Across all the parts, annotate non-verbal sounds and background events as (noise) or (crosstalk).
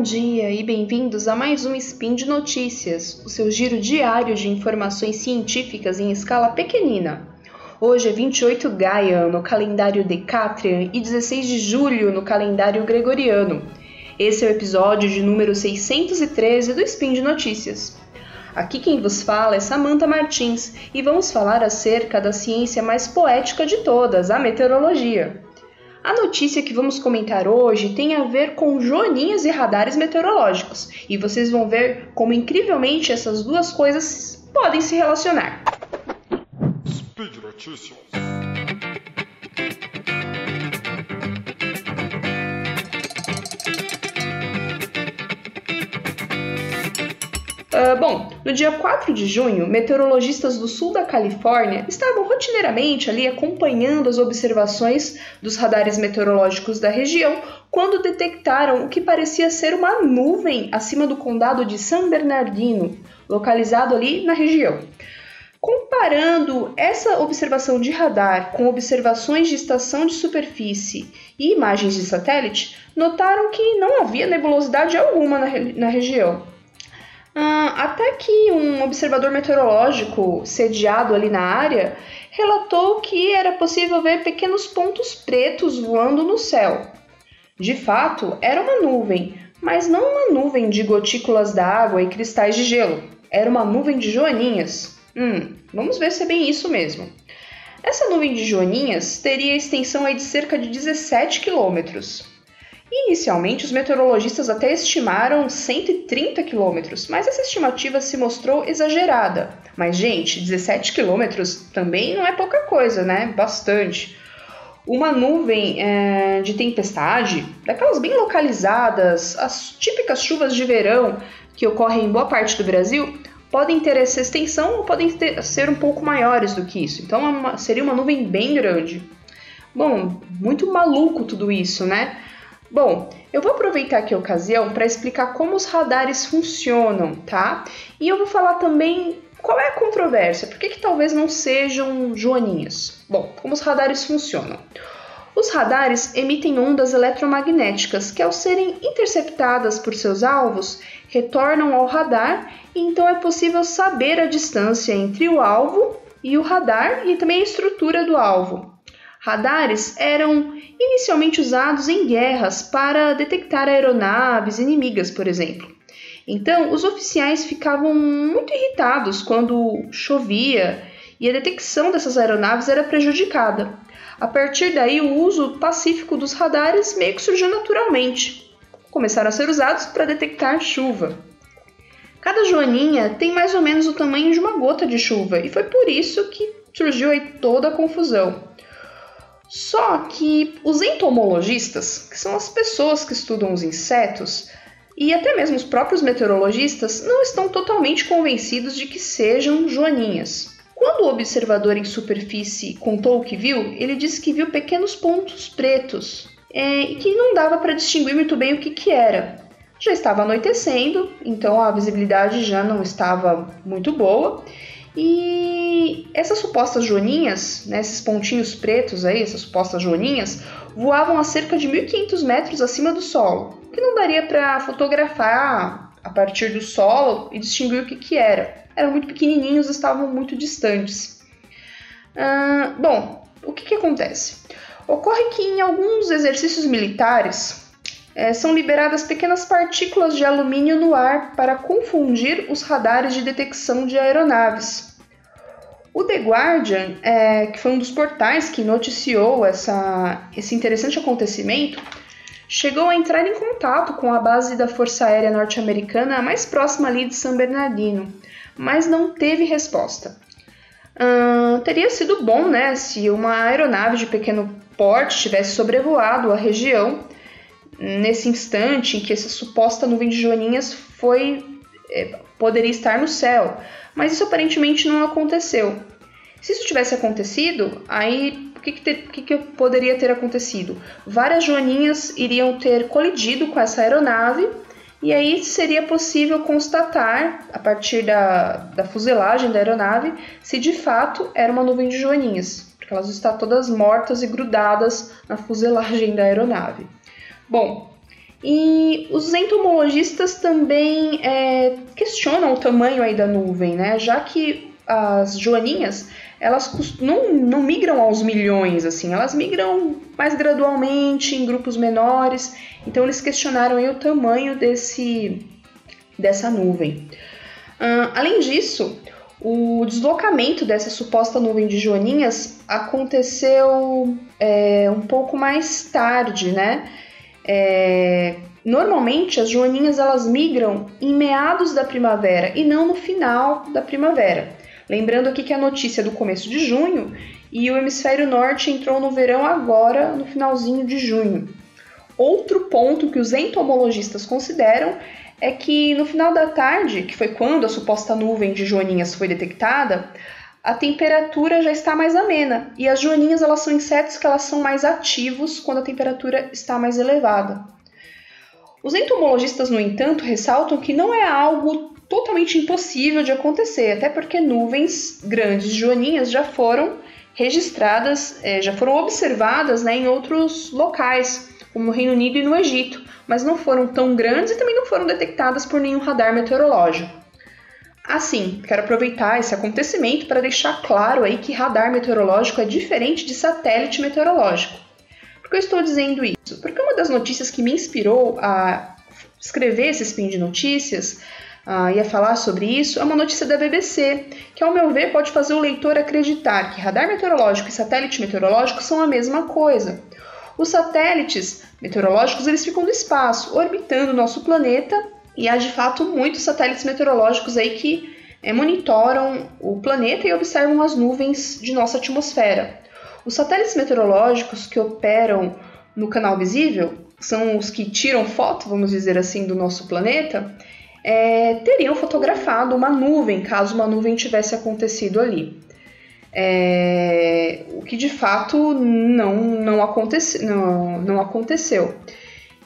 bom dia e bem-vindos a mais um Spin de Notícias, o seu giro diário de informações científicas em escala pequenina. Hoje é 28 Gaia no calendário Decatrian e 16 de julho no calendário Gregoriano. Esse é o episódio de número 613 do Spin de Notícias. Aqui quem vos fala é Samantha Martins e vamos falar acerca da ciência mais poética de todas, a meteorologia. A notícia que vamos comentar hoje tem a ver com joaninhas e radares meteorológicos, e vocês vão ver como incrivelmente essas duas coisas podem se relacionar. Speed Notícias. Uh, bom, no dia 4 de junho, meteorologistas do sul da Califórnia estavam rotineiramente ali acompanhando as observações dos radares meteorológicos da região quando detectaram o que parecia ser uma nuvem acima do condado de San Bernardino, localizado ali na região. Comparando essa observação de radar com observações de estação de superfície e imagens de satélite, notaram que não havia nebulosidade alguma na, na região. Ah, até que um observador meteorológico sediado ali na área relatou que era possível ver pequenos pontos pretos voando no céu. De fato, era uma nuvem, mas não uma nuvem de gotículas d'água e cristais de gelo. Era uma nuvem de joaninhas. Hum, vamos ver se é bem isso mesmo. Essa nuvem de joaninhas teria extensão de cerca de 17 quilômetros. Inicialmente, os meteorologistas até estimaram 130 quilômetros, mas essa estimativa se mostrou exagerada. Mas, gente, 17 quilômetros também não é pouca coisa, né? Bastante. Uma nuvem é, de tempestade, daquelas bem localizadas, as típicas chuvas de verão que ocorrem em boa parte do Brasil, podem ter essa extensão ou podem ter, ser um pouco maiores do que isso. Então, é uma, seria uma nuvem bem grande. Bom, muito maluco tudo isso, né? Bom, eu vou aproveitar aqui a ocasião para explicar como os radares funcionam, tá? E eu vou falar também qual é a controvérsia, por que, que talvez não sejam joaninhas? Bom, como os radares funcionam? Os radares emitem ondas eletromagnéticas que, ao serem interceptadas por seus alvos, retornam ao radar e então é possível saber a distância entre o alvo e o radar e também a estrutura do alvo. Radares eram inicialmente usados em guerras para detectar aeronaves inimigas, por exemplo. Então, os oficiais ficavam muito irritados quando chovia e a detecção dessas aeronaves era prejudicada. A partir daí, o uso pacífico dos radares meio que surgiu naturalmente. Começaram a ser usados para detectar chuva. Cada joaninha tem mais ou menos o tamanho de uma gota de chuva, e foi por isso que surgiu aí toda a confusão. Só que os entomologistas, que são as pessoas que estudam os insetos, e até mesmo os próprios meteorologistas, não estão totalmente convencidos de que sejam joaninhas. Quando o observador em superfície contou o que viu, ele disse que viu pequenos pontos pretos é, e que não dava para distinguir muito bem o que, que era. Já estava anoitecendo, então a visibilidade já não estava muito boa e essas supostas joaninhas, né, esses pontinhos pretos aí, essas supostas joaninhas, voavam a cerca de 1500 metros acima do solo, que não daria para fotografar a partir do solo e distinguir o que, que era. Eram muito pequenininhos, estavam muito distantes. Bom, o que, que acontece? Ocorre que em alguns exercícios militares é, são liberadas pequenas partículas de alumínio no ar para confundir os radares de detecção de aeronaves. O The Guardian, é, que foi um dos portais que noticiou essa, esse interessante acontecimento, chegou a entrar em contato com a base da Força Aérea Norte-Americana mais próxima ali de San Bernardino, mas não teve resposta. Uh, teria sido bom né, se uma aeronave de pequeno porte tivesse sobrevoado a região nesse instante em que essa suposta nuvem de joaninhas foi é, poderia estar no céu, mas isso aparentemente não aconteceu. Se isso tivesse acontecido, aí o que, que, que, que poderia ter acontecido? Várias joaninhas iriam ter colidido com essa aeronave e aí seria possível constatar, a partir da, da fuselagem da aeronave, se de fato era uma nuvem de joaninhas, porque elas estão todas mortas e grudadas na fuselagem da aeronave. Bom, E os entomologistas também é, questionam o tamanho aí da nuvem, né? Já que as joaninhas elas não, não migram aos milhões, assim, elas migram mais gradualmente, em grupos menores. Então eles questionaram aí o tamanho desse, dessa nuvem. Uh, além disso, o deslocamento dessa suposta nuvem de joaninhas aconteceu é, um pouco mais tarde, né? É, normalmente as joaninhas elas migram em meados da primavera e não no final da primavera. Lembrando aqui que a notícia é do começo de junho e o hemisfério norte entrou no verão agora, no finalzinho de junho. Outro ponto que os entomologistas consideram é que no final da tarde, que foi quando a suposta nuvem de joaninhas foi detectada, a temperatura já está mais amena e as joaninhas elas são insetos que elas são mais ativos quando a temperatura está mais elevada. Os entomologistas, no entanto, ressaltam que não é algo totalmente impossível de acontecer, até porque nuvens grandes de joaninhas já foram registradas, é, já foram observadas né, em outros locais, como no Reino Unido e no Egito, mas não foram tão grandes e também não foram detectadas por nenhum radar meteorológico. Assim, quero aproveitar esse acontecimento para deixar claro aí que radar meteorológico é diferente de satélite meteorológico. Por que eu estou dizendo isso? Porque uma das notícias que me inspirou a escrever esse spin de notícias uh, ia falar sobre isso é uma notícia da BBC, que ao meu ver pode fazer o leitor acreditar que radar meteorológico e satélite meteorológico são a mesma coisa. Os satélites meteorológicos eles ficam no espaço, orbitando o nosso planeta, e há de fato muitos satélites meteorológicos aí que é, monitoram o planeta e observam as nuvens de nossa atmosfera. Os satélites meteorológicos que operam no canal visível são os que tiram foto, vamos dizer assim, do nosso planeta, é, teriam fotografado uma nuvem, caso uma nuvem tivesse acontecido ali. É, o que de fato não, não, não, não aconteceu.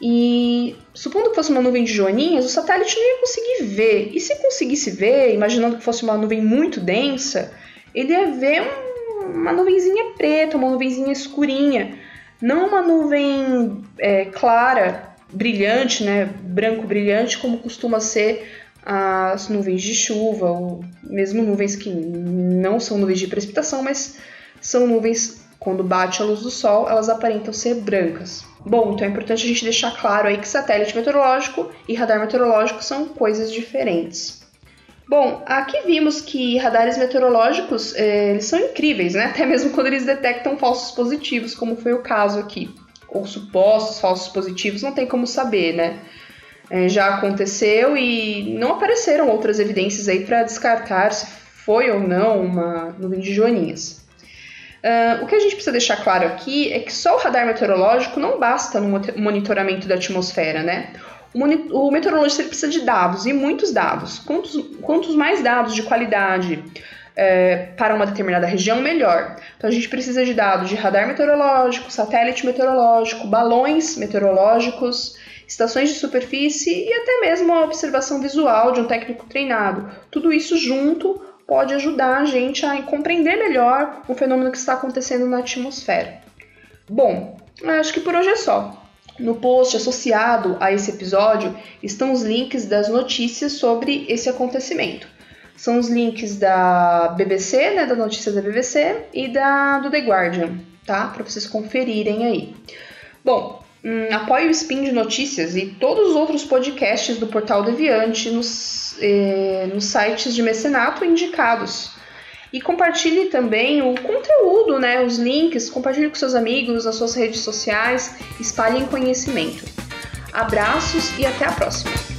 E supondo que fosse uma nuvem de joaninhas, o satélite não ia conseguir ver. E se conseguisse ver, imaginando que fosse uma nuvem muito densa, ele ia ver um, uma nuvenzinha preta, uma nuvenzinha escurinha, não uma nuvem é, clara brilhante, né, branco brilhante, como costuma ser as nuvens de chuva, ou mesmo nuvens que não são nuvens de precipitação, mas são nuvens quando bate a luz do sol, elas aparentam ser brancas. Bom, então é importante a gente deixar claro aí que satélite meteorológico e radar meteorológico são coisas diferentes. Bom, aqui vimos que radares meteorológicos eh, eles são incríveis, né? (laughs) Até mesmo quando eles detectam falsos positivos, como foi o caso aqui ou supostos falsos positivos, não tem como saber, né? É, já aconteceu e não apareceram outras evidências aí para descartar se foi ou não uma nuvem de joaninhas. Uh, o que a gente precisa deixar claro aqui é que só o radar meteorológico não basta no monitoramento da atmosfera, né? O, meteorologista precisa de dados e muitos dados. Quantos, quantos mais dados de qualidade é, para uma determinada região, melhor. Então a gente precisa de dados de radar meteorológico, satélite meteorológico, balões meteorológicos, estações de superfície e até mesmo a observação visual de um técnico treinado. Tudo isso junto pode ajudar a gente a compreender melhor o fenômeno que está acontecendo na atmosfera. Bom, acho que por hoje é só. No post associado a esse episódio estão os links das notícias sobre esse acontecimento são os links da BBC, né, da notícia da BBC e da do The Guardian, tá? Para vocês conferirem aí. Bom, hum, apoie o Spin de Notícias e todos os outros podcasts do Portal Deviante nos, eh, nos sites de mecenato indicados. E compartilhe também o conteúdo, né, os links, compartilhe com seus amigos nas suas redes sociais, espalhem conhecimento. Abraços e até a próxima!